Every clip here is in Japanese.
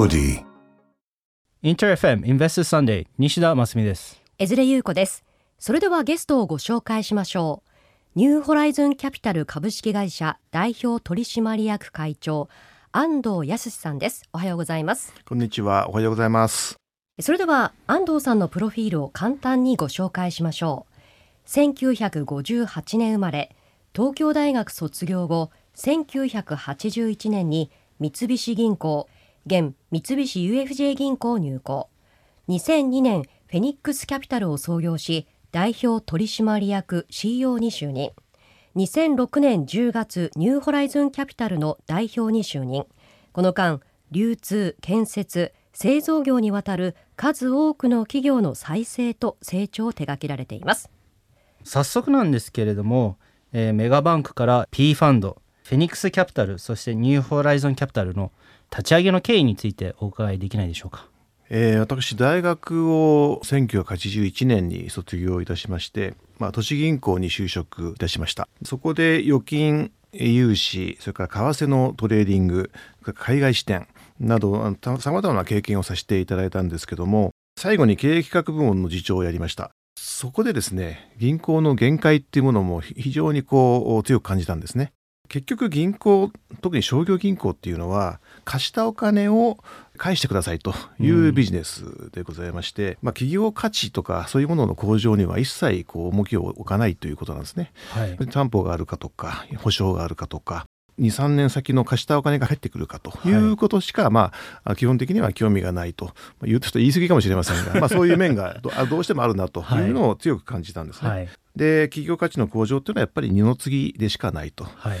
Melody. インター FM インベストサンデー西田真澄です。江連優子です。それではゲストをご紹介しましょう。ニューホライズンキャピタル株式会社代表取締役会長安藤康さんです。おはようございます。こんにちは。おはようございます。それでは安藤さんのプロフィールを簡単にご紹介しましょう。1958年生まれ、東京大学卒業後、1981年に三菱銀行、現三菱 UFJ 銀行入行。2002年、フェニックスキャピタルを創業し、代表取締役 CEO に就任。2006年10月、ニューホライズンキャピタルの代表に就任。この間、流通、建設、製造業にわたる数多くの企業の再生と成長を手掛けられています。早速なんですけれども、えーメガバンクから PE ファンド、フェニックスキャピタル、そしてニューホライゾンキャピタルの立ち上げの経緯についてお伺いできないでしょうか。えー私大学を1981年に卒業いたしまして、まあ、都市銀行に就職いたしました。そこで預金融資それから為替のトレーディング海外支店などさまざまな経験をさせていただいたんですけども最後に経営企画部門の次長をやりました。そこでですね銀行の限界っていうものも非常にこう強く感じたんですね。結局銀行特に商業銀行っていうのは貸したお金を返してくださいというビジネスでございまして、まあ、企業価値とかそういうものの向上には一切こう重きを置かないということなんですね。はい。担保があるかとか保証があるかとか23年先の貸したお金が入ってくるかということしか、まあ基本的には興味がないとまあ言うとちょっと言い過ぎかもしれませんが、まあ、そういう面がどあどうしてもあるなというのを強く感じたんですね。はい。で企業価値の向上っていうのはやっぱり二の次でしかないと。はい。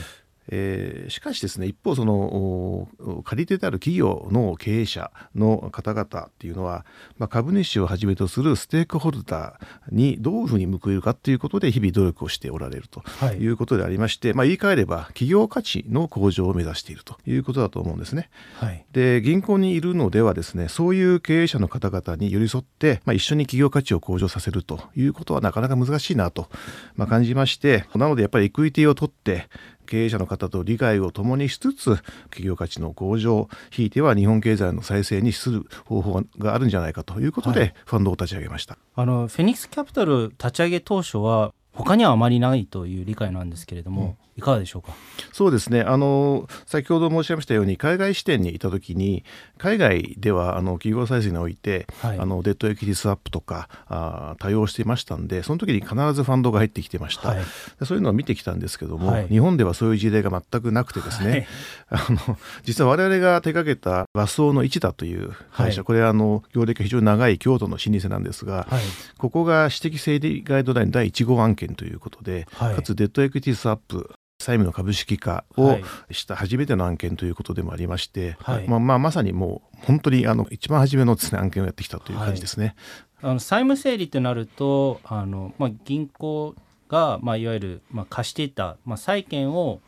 えーしかしですね一方その借り手である企業の経営者の方々っていうのは、まあ、株主をはじめとするステークホルダーにどういうふうに報いるかっていうことで日々努力をしておられるとはいいうことでありまして、まあ、言い換えれば企業価値の向上を目指しているということだと思うんですね。はい。で銀行にいるのではですねそういう経営者の方々に寄り添って、まあ、一緒に企業価値を向上させるということはなかなか難しいなと、まあ、感じましてなのでやっぱりエクイティを取って経営者の方と利害を共にしつつ企業価値の向上ひいては日本経済の再生にする方法があるんじゃないかということで、はいファンドを立ち上げました。あのフェニックスキャピタル立ち上げ当初は他にはあまりないという理解なんですけれども、いかがでしょうか？そうですね。あの先ほど申し上げましたように海外支店にいた時に海外ではあの企業再生において、はい。あのデットエクイティスワップとかあー対応していましたんでその時に必ずファンドが入ってきてました、はい。でそういうのを見てきたんですけども、はい。日本ではそういう事例が全くなくてですね、あの実は我々が手掛けた和装の市田という会社、はいこれはあの業歴が非常に長い京都の老舗なんですが、はい。ここが私的整理ガイドライン第1号案件ということで、はい。かつデットエクイティスワップ債務の株式化をはい。した初めての案件ということでもありまして、はい。まあ、まあまさにもう本当にあの一番初めのです、ね、案件をやってきたという感じですね。あの債務整理ってなるとあの、まあ、銀行が、まあ、いわゆる、まあ、貸していた、まあ、債権を、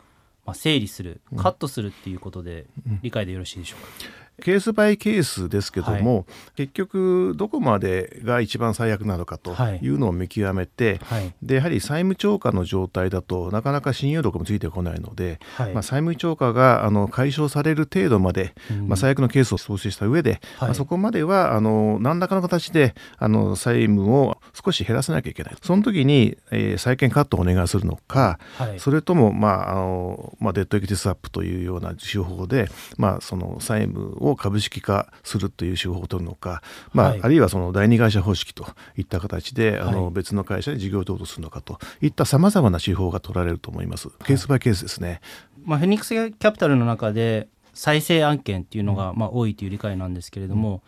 まあ、整理するカットするっていうことで、理解でよろしいでしょうか？ケースバイケースですけども、結局どこまでが一番最悪なのかとい。うのを見極めて、はい。でやはり債務超過の状態だとなかなか信用力もついてこないので、はい。まあ、債務超過があの解消される程度まで、うん。まあ、最悪のケースを想定した上で、はい。まあ、そこまではあの何らかの形であの債務を少し減らさなきゃいけない。その時に、えー債権カットをお願いするのか、はい。それとも、まああのまあ、デットエクイティスワップというような手法で、まあ、その債務を株式化するという手法を取るのか、まあはいあるいはその第二会社方式といった形で、あはいの別の会社に事業譲渡するのかといったさまざまな手法が取られると思います。ケースバイケースですね。まあ、フェニックスキャピタルの中で再生案件っていうのが、まあ、多いという理解なんですけれども、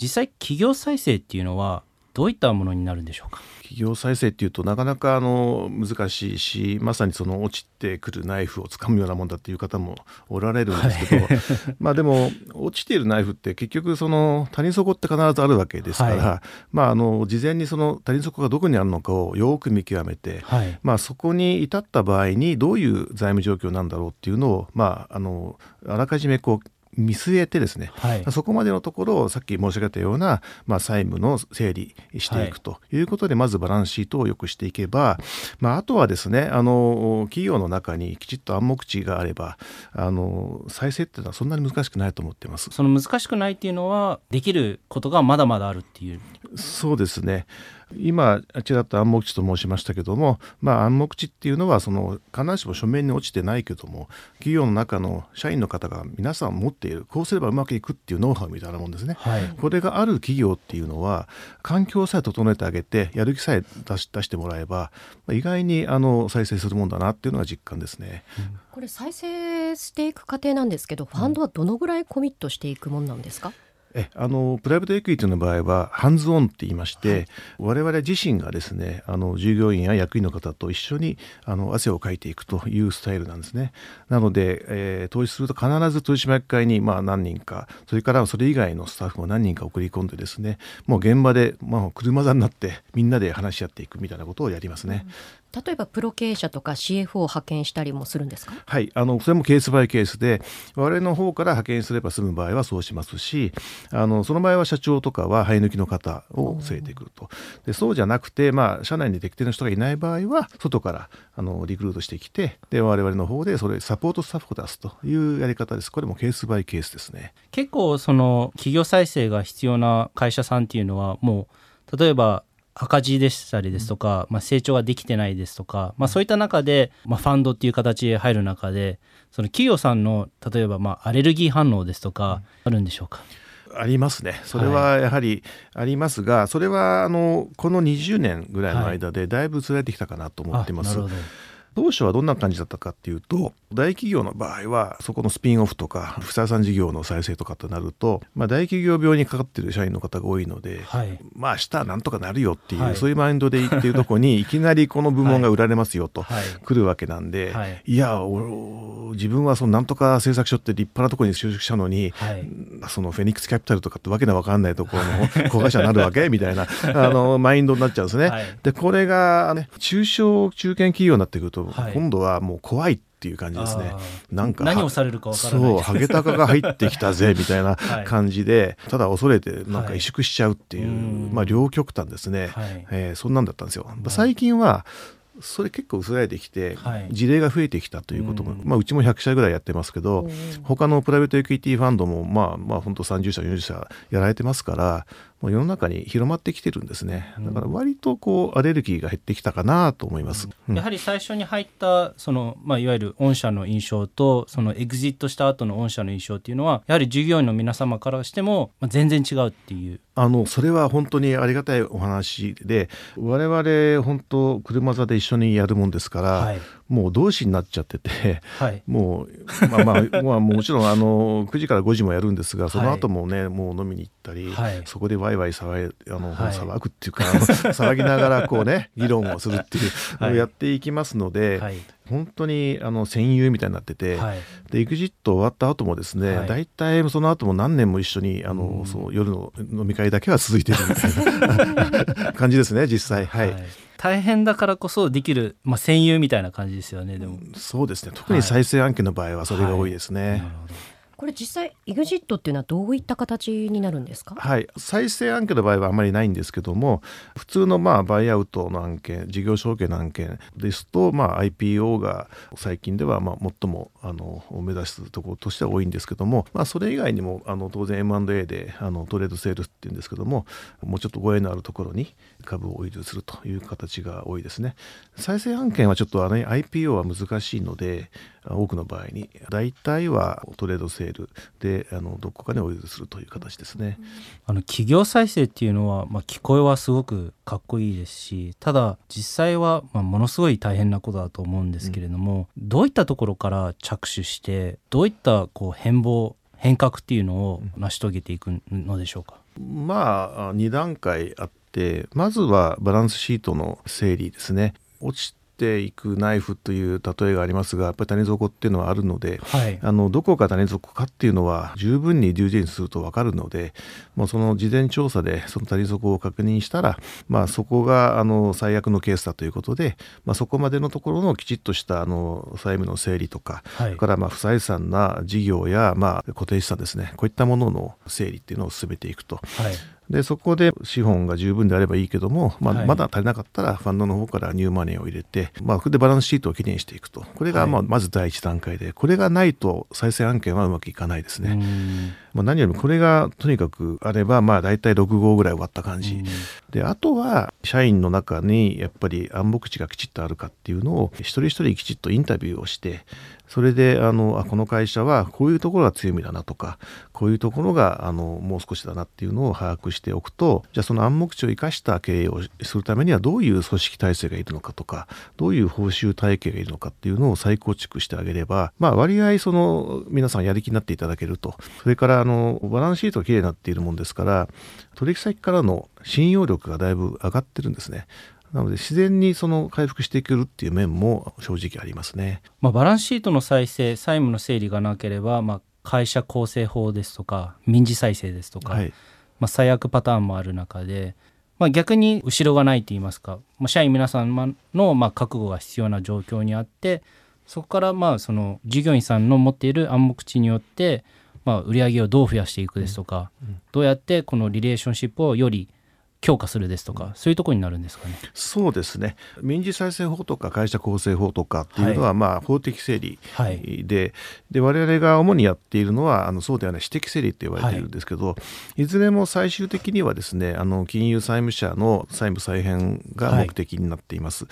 実際企業再生っていうのはどういったものになるんでしょうか？企業再生っていうとなかなかあの難しいしまさにその落ちてくるナイフをつかむようなもんだっていう方もおられるんですけど、まあでも落ちているナイフって結局その谷底って必ずあるわけですから、はまああの事前にその谷底がどこにあるのかをよく見極めて、はい。まあ、そこに至った場合にどういう財務状況なんだろうっていうのを、まあ、あのあらかじめこう見据えてですね、はい。そこまでのところをさっき申し上げたような、まあ、債務の整理していくとい。うことで、まずバランスシートを良くしていけば、まあ、あとはですねあの企業の中にきちっと暗黙知があればあの再生っていうのはそんなに難しくないと思ってます。その難しくないっていうのはできることがまだまだあるっていう。そうですね今ちらっと暗黙知と申しましたけども、まあ、暗黙知っていうのはその必ずしも書面に落ちてないけども企業の中の社員の方が皆さん持っているこうすればうまくいくっていうノウハウみたいなもんですね。はいこれがある企業っていうのは環境さえ整えてあげてやる気さえ出し出してもらえばまあ意外にあの再生するもんだなっていうのが実感ですね。これ再生していく過程なんですけど、ファンドはどのぐらいコミットしていくもんなんですか、えあのプライベートエクイティの場合はハンズオンって言いまして、我々自身がですねあの従業員や役員の方と一緒にあの汗をかいていくというスタイルなんですね。なので、えー投資すると必ず取締役会にまあ何人かそれからそれ以外のスタッフも何人か送り込んでですねもう現場で、まあ、車座になってみんなで話し合っていくみたいなことをやりますね。例えばプロ経営者とか CFO を派遣したりもするんですか？はい、あのそれもケースバイケースで我々の方から派遣すれば済む場合はそうしますしあのその場合は社長とかは生え抜きの方を据えてくると。でそうじゃなくて、まあ、社内に適定の人がいない場合は外からあのリクルートしてきてで我々の方でそれサポートスタッフを出すというやり方です。これもケースバイケースですね。結構その企業再生が必要な会社さんっていうのはもう例えば赤字でしたりですとか、まあ、成長ができてないですとか、まあ、そういった中で、まあ、ファンドっていう形で入る中でその企業さんの例えばまあアレルギー反応ですとかあるんでしょうか、ありますね。それはやはりありますが、それはあのこの20年ぐらいの間でだいぶつられてきたかなと思ってます。あなるほど当初はどんな感じだったかっていうと大企業の場合はそこのスピンオフとか不採算事業の再生とかとなると、まあ、大企業病にかかってる社員の方が多いので、はい。まあ明日はなんとかなるよっていう、はい。そういうマインドで行ってるとこに いきなりこの部門が売られますよと、はい。来るわけなんで、はい。い、やお自分はそのなんとか製作所って立派なところに就職したのに、はい。そのフェニックスキャピタルとかってわけのわかんないところの 子会社になるわけみたいなあのマインドになっちゃうんですね。はい。でこれが、ね、中小中堅企業になってくると、はい。今度はもう怖いっていう感じですね。あ。なんか何をされるかわからない。そうハゲタカが入ってきたぜみたいな はい。感じで、ただ恐れてなんかはい萎縮しちゃうっていう、うん。まあ両極端ですね、はい。えーそんなんだったんですよ。最近はそれ結構薄らいできて、はい。事例が増えてきたということも、うん。まあ、うちも100社ぐらいやってますけど、他のプライベートエクイティファンドもまあまあ本当30社40社やられてますからもう世の中に広まってきてるんですね。だから割とこうアレルギーが減ってきたかなと思います、うん。やはり最初に入ったその、まあ、いわゆる御社の印象とそのエグジットした後の御社の印象っていうのはやはり従業員の皆様からしても、まあ、全然違うっていう。あのそれは本当にありがたいお話で我々本当車座で一緒にやるもんですから、はいもう同志になっちゃっててはい。もうまあまあ、まあ、もちろんあの 9時から5時もやるんですがその後もね、もう飲みに行ったり、はい。そこでワイワイ騒いあの、はい。騒ぐっていうか騒ぎながらこうね 議論をするっていうやっていきますので、はい本当にあの戦友みたいになってて、はい。で EXIT 終わった後もですね、はい。大体その後も何年も一緒にあの、うん。そう夜の飲み会だけは続いてるみたいな 感じですね実際。はい、はい。大変だからこそできる、まあ、戦友みたいな感じですよねでも、そうですね。特に再生案件の場合はそれが多いですね。なるほどこれ実際 EXIT っていうのはどういった形になるんですか？はい、再生案件の場合はあまりないんですけども普通のまあバイアウトの案件事業承継の案件ですと、まあ、IPO が最近ではまあ最もあの目指すところとしては多いんですけども、まあ、それ以外にもあの当然 M&A であのトレードセールスっていうんですけどももうちょっとご縁のあるところに株を保有するという形が多いですね。再生案件はちょっとあの IPO は難しいので多くの場合に大体はトレードセールであのどこかで保有するという形ですね。あの企業再生っていうのは、まあ、聞こえはすごくかっこいいですしただ実際は、まあ、ものすごい大変なことだと思うんですけれども、どういったところから着手してどういったこう変貌変革っていうのを成し遂げていくのでしょうか、まあ2段階あってまずはバランスシートの整理ですね。落ちっていくナイフという例えがありますがやっぱり谷底っていうのはあるので、はい。あのどこが谷底かっていうのは十分にデュージェンすると分かるのでもうその事前調査でその谷底を確認したら、まあ、そこがあの最悪のケースだということで、まあ、そこまでのところのきちっとしたあの債務の整理とか、はい。それからまあ不採算な事業やまあ固定資産ですねこういったものの整理っていうのを進めていくと。はいでそこで資本が十分であればいいけども、まあはい。まだ足りなかったらファンドの方からニューマネーを入れて、まあ、それでバランスシートをきれいにしていくと。これがまあまず第一段階でこれがないと再生案件はうまくいかないですね。うん。まあ、何よりもこれがとにかくあればまあ大体6号ぐらい終わった感じ、であとは社員の中にやっぱり暗黙知がきちっとあるかっていうのを一人一人きちっとインタビューをしてそれであのあこの会社はこういうところが強みだなとかこういうところがあのもう少しだなっていうのを把握しておくとじゃあその暗黙知を生かした経営をするためにはどういう組織体制がいるのかとかどういう報酬体系がいるのかっていうのを再構築してあげればまあ割合その皆さんやる気になっていただけるとそれからあのバランスシートがきれいになっているもんですから取引先からの信用力がだいぶ上がってるんですね。なので自然にその回復していけるっていう面も正直ありますね。まあ、バランスシートの再生債務の整理がなければ、まあ、会社構成法ですとか民事再生ですとか、はい、まあ、最悪パターンもある中で、まあ、逆に後ろがないと言いますか、まあ、社員皆さんのまあ覚悟が必要な状況にあってそこからまあその従業員さんの持っている暗黙知によってまあ売り上げをどう増やしていくですとか、うん。どうやってこのリレーションシップをより強化するですとか、そういうところになるんですかね。そうですね。民事再生法とか会社構成法とかっていうのは、まあ法的整理はい。でで我々が主にやっているのはあのそうではない私的整理って言われているんですけど、い、ずれも最終的にはですねあの金融債務者の債務再編が目的になっています。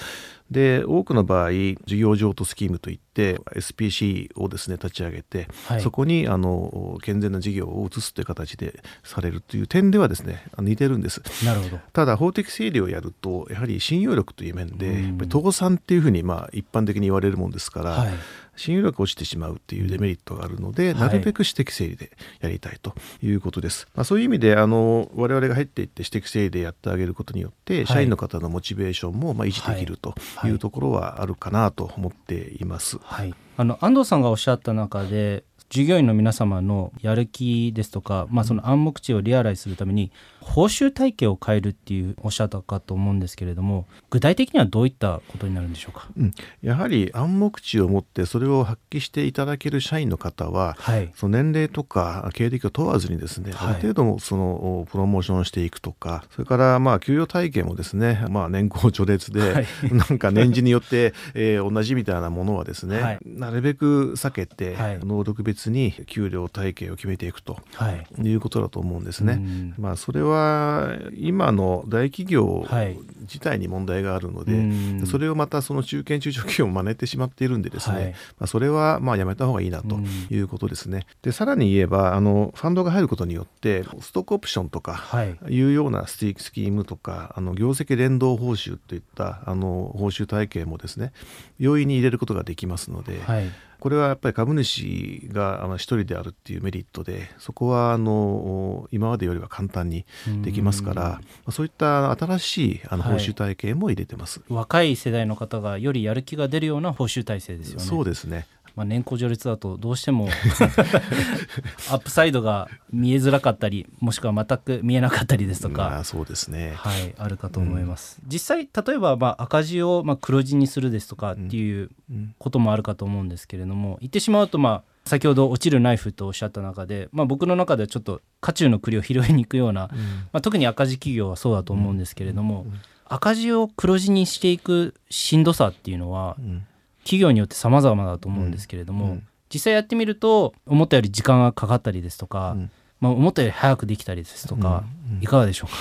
で多くの場合事業譲渡スキームといって SPC をですね立ち上げて、はいそこにあの健全な事業を移すという形でされるという点ではですね似てるんです。なるほど。ただ法的整理をやるとやはり信用力という面で倒産っていうふうにまあ一般的に言われるもんですから、はい信用力が落ちてしまうっていうデメリットがあるので、はい。なるべく私的整理でやりたいということです。まあ、そういう意味であの我々が入っていって私的整理でやってあげることによって、い。社員の方のモチベーションもまあ維持できるとはい。いうところはあるかなと思っています。はい、あの安藤さんがおっしゃった中で従業員の皆様のやる気ですとか、まあ、その暗黙知をリアライズするために報酬体系を変えるっていうおっしゃったかと思うんですけれども具体的にはどういったことになるんでしょうか？うん、やはり暗黙知を持ってそれを発揮していただける社員の方ははい、その年齢とか経歴を問わずにですね、はい。ある程度そのプロモーションをしていくとかそれからまあ給与体系もですね、まあ、年功序列で、はい。なんか年次によって、えー同じみたいなものはですね、はい。なるべく避けて、はい。能力別に給料体系を決めていくとはい。いうことだと思うんですね。うん。まあ、それは今の大企業はい。自体に問題があるので、うん。それをまたその中堅中小企業も真似てしまっているんでですね、はい。まあ、それはまあやめた方がいいなとうん。いうことですね。でさらに言えばあのファンドが入ることによってストックオプションとかはい。いうようなスティークスキームとかあの業績連動報酬といったあの報酬体系もですね容易に入れることができますので、はいこれはやっぱり株主があの一人であるっていうメリットでそこはあの今までよりは簡単にできますから、まあそういった新しいあのはい報酬体系も入れてます。若い世代の方がよりやる気が出るような報酬体制ですよね。そうですね。まあ、年功序列だとどうしても アップサイドが見えづらかったりもしくは全く見えなかったりですとか、まあそうですね。はい、あるかと思います、実際例えばまあ赤字をまあ黒字にするですとかっていううん。こともあるかと思うんですけれども言ってしまうとまあ先ほど落ちるナイフとおっしゃった中で、まあ、僕の中ではちょっと渦中の栗を拾いに行くような、うん。まあ、特に赤字企業はそうだと思うんですけれども、うん。赤字を黒字にしていくしんどさっていうのはうん企業によって様々だと思うんですけれども、うん。実際やってみると思ったより時間がかかったりですとか、うん。まあ、思ったより早くできたりですとか、うん。うん。いかがでしょうか？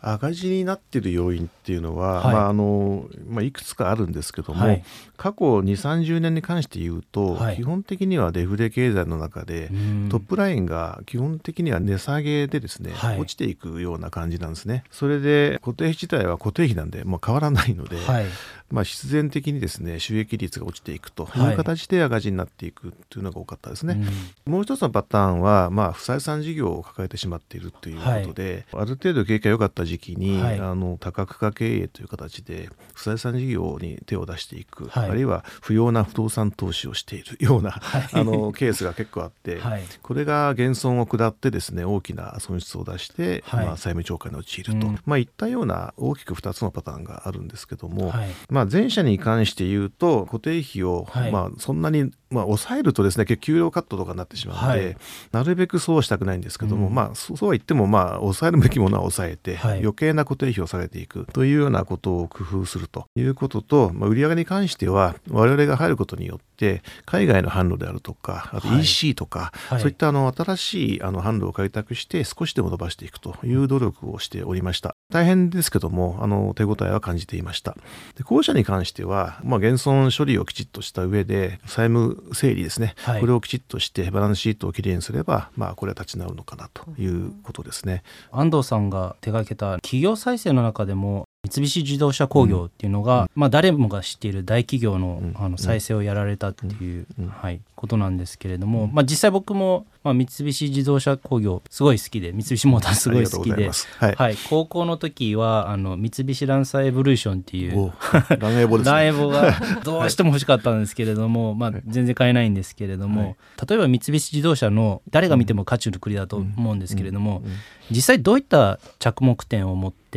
赤字になっている要因っていうのは、はい。まああのまあ、いくつかあるんですけども、はい。過去2 3 0年に関して言うと、はい。基本的にはデフレ経済の中で、うん。トップラインが基本的には値下げでですね、はい。落ちていくような感じなんですね。それで固定費自体は固定費なんで、もう変わらないので、はい。まあ、必然的にですね収益率が落ちていくといはいう形で赤字になっていくというのが多かったですね。うん。もう一つのパターンは、まあ、不採算事業を抱えてしまっているということで、ある程度景気が良かった時期に、はい。あの多角化経営という形で不採算事業に手を出していく、はい。あるいは不要な不動産投資をしているような、あのケースが結構あって、はい。これが減損を下ってですね大きな損失を出して、はい。まあ、債務超過に陥ると、うん。まあ、いったような大きく2つのパターンがあるんですけども、はい。まあ、前者に関して言うと固定費を、はい。まあ、そんなに、まあ、抑えるとですね結局給料カットとかになってしまうので、はい。なるべくそうはしたくないんですけども、うん。まあ、そうは言っても、まあ、抑えるべきものは抑えて、はい。余計な固定費を下げていくというようなことを工夫するということと、まあ、売上に関しては我々が入ることによって海外の販路であるとかあとはい。EC とか、はい。そういったあの新しいあの販路を開拓して少しでも伸ばしていくという努力をしておりました。大変ですけどもあの手応えは感じていました。で後者に関しては、まあ、減損処理をきちっとした上で債務整理ですね、はいこれをきちっとしてバランスシートをきれいにすれば、まあ、これは立ち直るのかなということですね。安藤さんが手掛けた企業再生の中でも三菱自動車工業っていうのが、まあ、誰もが知っている大企業の,、うん。あの再生をやられたっていう、うん。はい、ことなんですけれども、まあ、実際僕も、まあ、三菱自動車工業すごい好きで三菱モーターすごい好きではい、はい、高校の時はあの三菱ランサーエボリューションっていうおランエボですね。ランエボが どうしても欲しかったんですけれども、まあ、全然買えないんですけれども、例えば三菱自動車の誰が見ても価値の国だと思うんですけれども、うん。実際どういった着目点を持って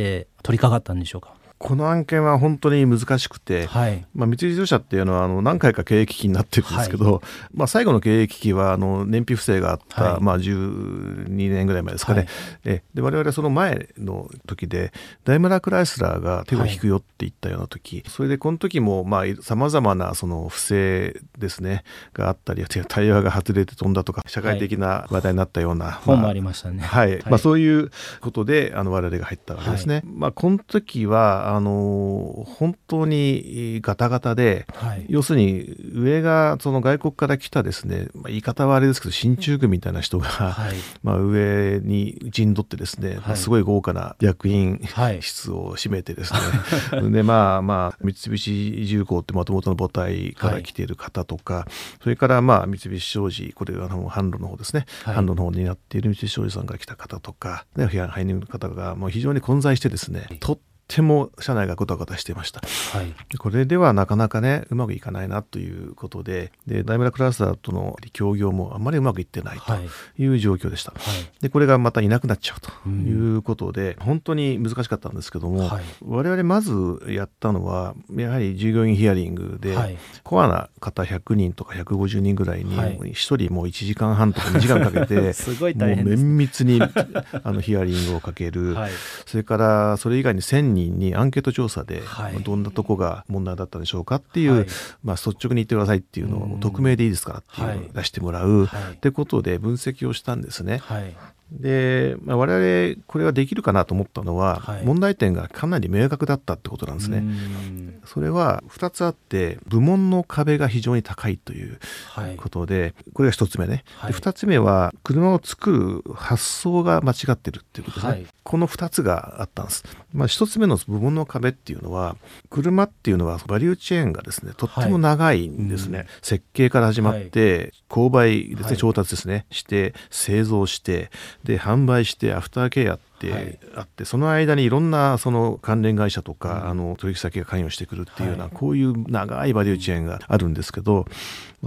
取り掛かったんでしょうか？この案件は本当に難しくて、はい。まあ、三菱自動車っていうのはあの何回か経営危機になってるんですけど、まあ、最後の経営危機はあの燃費不正があった、はい。まあ、12年ぐらい前ですかね、はい。えで我々はその前の時でダイムラー・クライスラーが手を引くよって言ったような時、それでこの時もさまざ、まなその不正ですねがあったりタイヤが外れて飛んだとか社会的な話題になったような、本もありましたね。はい、はい。まあ、そういうことであの我々が入ったわけですね。まあ、この時はあの本当にガタガタではい。要するに上がその外国から来たですね、まあ、言い方はあれですけど進駐軍みたいな人が、はい。まあ、上に陣取ってですね、まあはい。すごい豪華な役員はい。室を占めてですね、でまあまあ三菱重工ってもともとの母体から来ている方とか、それからまあ三菱商事これが販路の方ですね、はい。販路の方になっている三菱商事さんから来た方とか、ね、配人の方がもう非常に混在してですね、とっても社内がごたごたしていました。はい。これではなかなかねうまくいかないなということででダイムラクラスターとの協業もあんまりうまくいってないはい。という状況でした。はい。でこれがまたいなくなっちゃうとうん。いうことで、本当に難しかったんですけども、はい。我々まずやったのはやはり従業員ヒアリングで、はい。コアな方100人とか150人ぐらいにはい。1人もう1時間半とか2時間かけて すごいもう大変です綿密にあのヒアリングをかける、はい。それからそれ以外に1000人にアンケート調査で、はい。まあどんなとこが問題だったんでしょうかっていう、はい。まあ、率直に言ってくださいっていうのうんを匿名でいいですからっていうのをはい。出してもらう、はい。ってことで分析をしたんですね。はい。で、まあ、我々これはできるかなと思ったのは、はい。問題点がかなり明確だったってことなんですね。うんそれは2つあって部門の壁が非常に高いというはい。ことでこれが1つ目ね、はい。で2つ目は車を作る発想が間違ってるっていうことですね、はい。この2つがあったんです、まあ、1つ目の部門の壁っていうのは車っていうのはバリューチェーンがですねとっても長いんですね、はい。設計から始まって、購買ですね、はい。調達ですねして製造してで販売してアフターケアって、はい。あってその間にいろんなその関連会社とか、うん。あの取引先が関与してくるっていうような、はい。こういう長いバリューチェーンがあるんですけど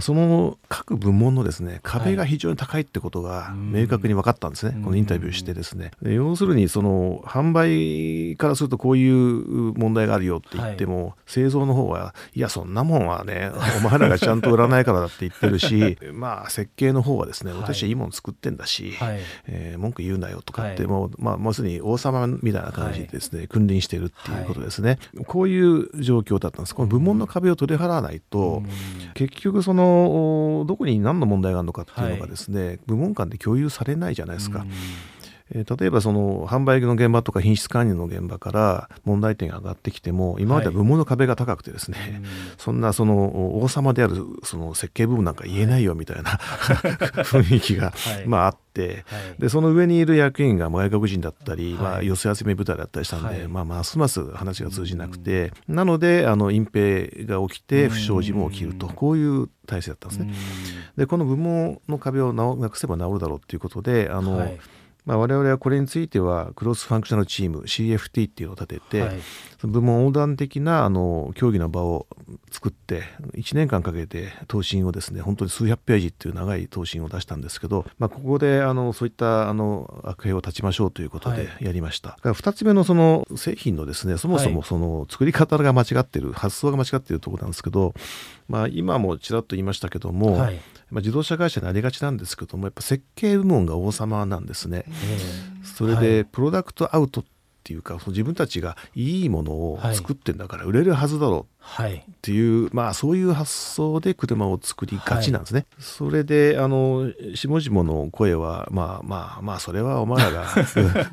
その各部門のですね壁が非常に高いってことがうん。明確に分かったんですね、うん。このインタビューしてですね。で要するにその販売からするとこういう問題があるよって言っても、製造の方はいやそんなもんはね お前らがちゃんと売らないからだって言ってるしまあ設計の方はですねはい。私はいいもの作ってんだし、はい。えー文句言うなよとかって、はい。もう、まあ、もうすでに王様みたいな感じでですね、君臨しているっていうことですね、こういう状況だったんです。この部門の壁を取り払わないと、うん。結局そのおどこに何の問題があるのかっていうのがですね、部門間で共有されないじゃないですか、うんえー例えばその販売の現場とか品質管理の現場から問題点が上がってきても今までは部門の壁が高くてですね、そんなその王様であるその設計部分なんか言えないよみたいな雰囲気が、はい。まああって、はい。でその上にいる役員が外国人だったり、はい。まあ、寄せ集め部隊だったりしたんで、はい。まあ、ますます話が通じなくて、なのであの隠蔽が起きて不祥事も起きると、うんこういう体制だったんですね。でこの部門の壁をなくせば治るだろうっていうことであの、はいまあ、我々はこれについてはクロスファンクショナルチーム CFT っていうのを立てて、はい。部門横断的なあの協議の場を作って1年間かけて答申をですね本当に数百ページっていう長い答申を出したんですけど、まあ、ここであのそういったあの悪兵を断ちましょうということでやりました、だから2つ目のその製品のですねそもそもその作り方が間違ってる発想が間違ってるところなんですけど、まあ、今もちらっと言いましたけども、はい。まあ、自動車会社にありがちなんですけどもやっぱ設計部門が王様なんですね。それで、はい。プロダクトアウトっていうかその自分たちがいいものを作ってんだから売れるはずだろう。はい。っていう、まあそういう発想で車を作りがちなんですね。それであの下々の声はまあまあまあそれはお前らが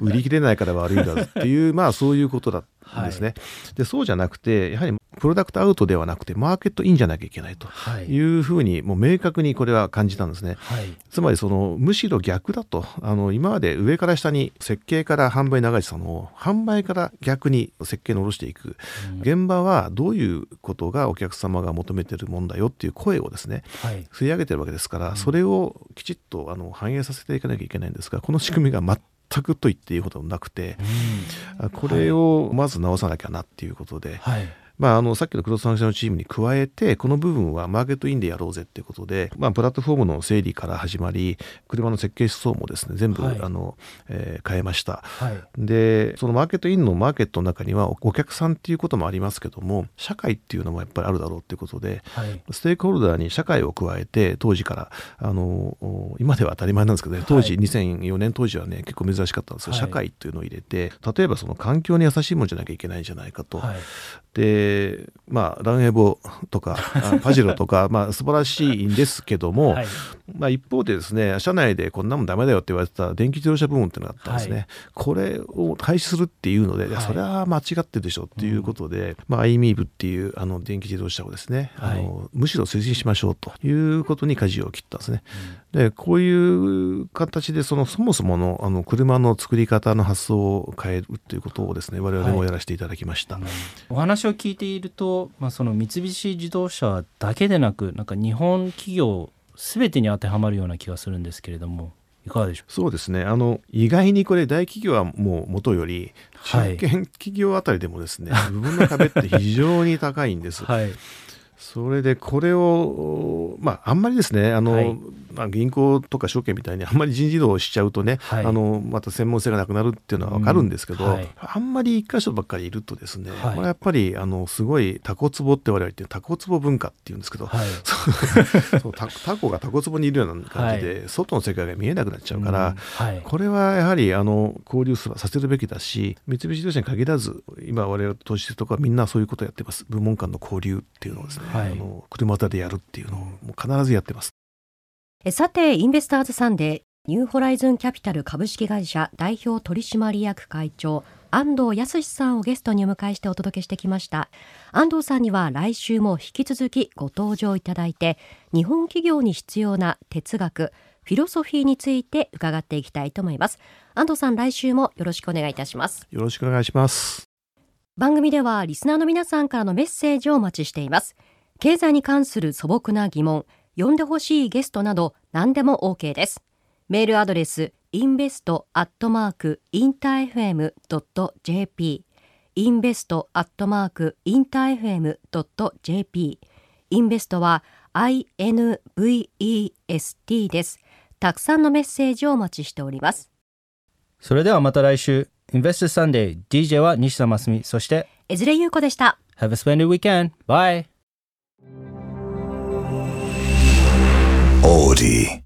うん 売り切れないから悪いんだっていうまあそういうことだったんですね。でそうじゃなくてやはりプロダクトアウトではなくてマーケットインじゃなきゃいけないと。はい。いうふうにもう明確にこれは感じたんですね。はい。つまりそのむしろ逆だと。あの今まで上から下に設計から販売に流れてたのを販売から逆に設計に下ろしていく、現場はどういうことがお客様が求めてるもんだよっていう声をですねはい。吸い上げてるわけですから、それをきちっとあの反映させていかなきゃいけないんですがこの仕組みが全くと言っていいことなくて、あこれをまず直さなきゃなっていうことで、はいまあ、あのさっきのクロスファンクションチームに加えてこの部分はマーケットインでやろうぜっていうことで、まあ、プラットフォームの整理から始まり車の設計思想もですね全部、はい。あのえー変えました。はい。でそのマーケットインのマーケットの中にはお客さんっていうこともありますけども社会っていうのもやっぱりあるだろうっていうことではい。ステークホルダーに社会を加えて当時からあのお今では当たり前なんですけどね当時、はい2004年当時はね結構珍しかったんですが、はい。社会っていうのを入れて例えばその環境に優しいものじゃなきゃいけないんじゃないかと。はいでまあランエボとかあ パジェロとかまあ素晴らしいんですけども、はい。まあ、一方でですね社内でこんなもんダメだよって言われてた電気自動車部門っていうのがあったんですね、はい。これを廃止するっていうので、はい。それは間違ってるでしょっていうことで、まあ、iMEV っていうあの電気自動車をですね、はい。あのむしろ推進しましょうということに舵を切ったんですね。でこういう形でそのそもそものあの車の作り方の発想を変えるということをですね我々もやらせていただきました。お話を聞いていると、まあ、その三菱自動車だけでなくなんか日本企業全てに当てはまるような気がするんですけれどもいかがでしょそうですね。あの意外にこれ大企業はもう元よりはい。中堅企業あたりでもですね、部分の壁って非常に高いんです。うはい。それでこれをまああんまりですねあの、はいまあ、銀行とか証券みたいにあんまり人事異動しちゃうとね、はい。あのまた専門性がなくなるっていうのは分かるんですけど、うんはい。あんまり一箇所ばっかりいるとですね、はい。これはやっぱりあのすごいタコツボって我々言ってるタコツボ文化っていうんですけど、はい。そうタタコがタコツボにいるような感じで、外の世界が見えなくなっちゃうから、うん。はい。これはやはりあの交流させるべきだし三菱自動車に限らず今我々投資ところはみんなそういうことをやってます。部門間の交流っていうのをですね、はい。あの車座でやるっていうのをもう必ずやってます。えさてインベスターズサンデーニューホライズンキャピタル株式会社代表取締役会長安藤康さんをゲストにお迎えしてお届けしてきました。安藤さんには来週も引き続きご登場いただいて日本企業に必要な哲学フィロソフィーについて伺っていきたいと思います。安藤さん来週もよろしくお願いいたします。よろしくお願いします。番組ではリスナーの皆さんからのメッセージをお待ちしています。経済に関する素朴な疑問呼んでほしいゲストなど何でも OK です。メールアドレス invest.intafm.jp invest.intafm.jp インベストは INVEST です。たくさんのメッセージをお待ちしております。それではまた来週。Invest Sunday DJ は西田真澄。そしてえずれゆうこでした。Have a splendid weekend Bye Audi.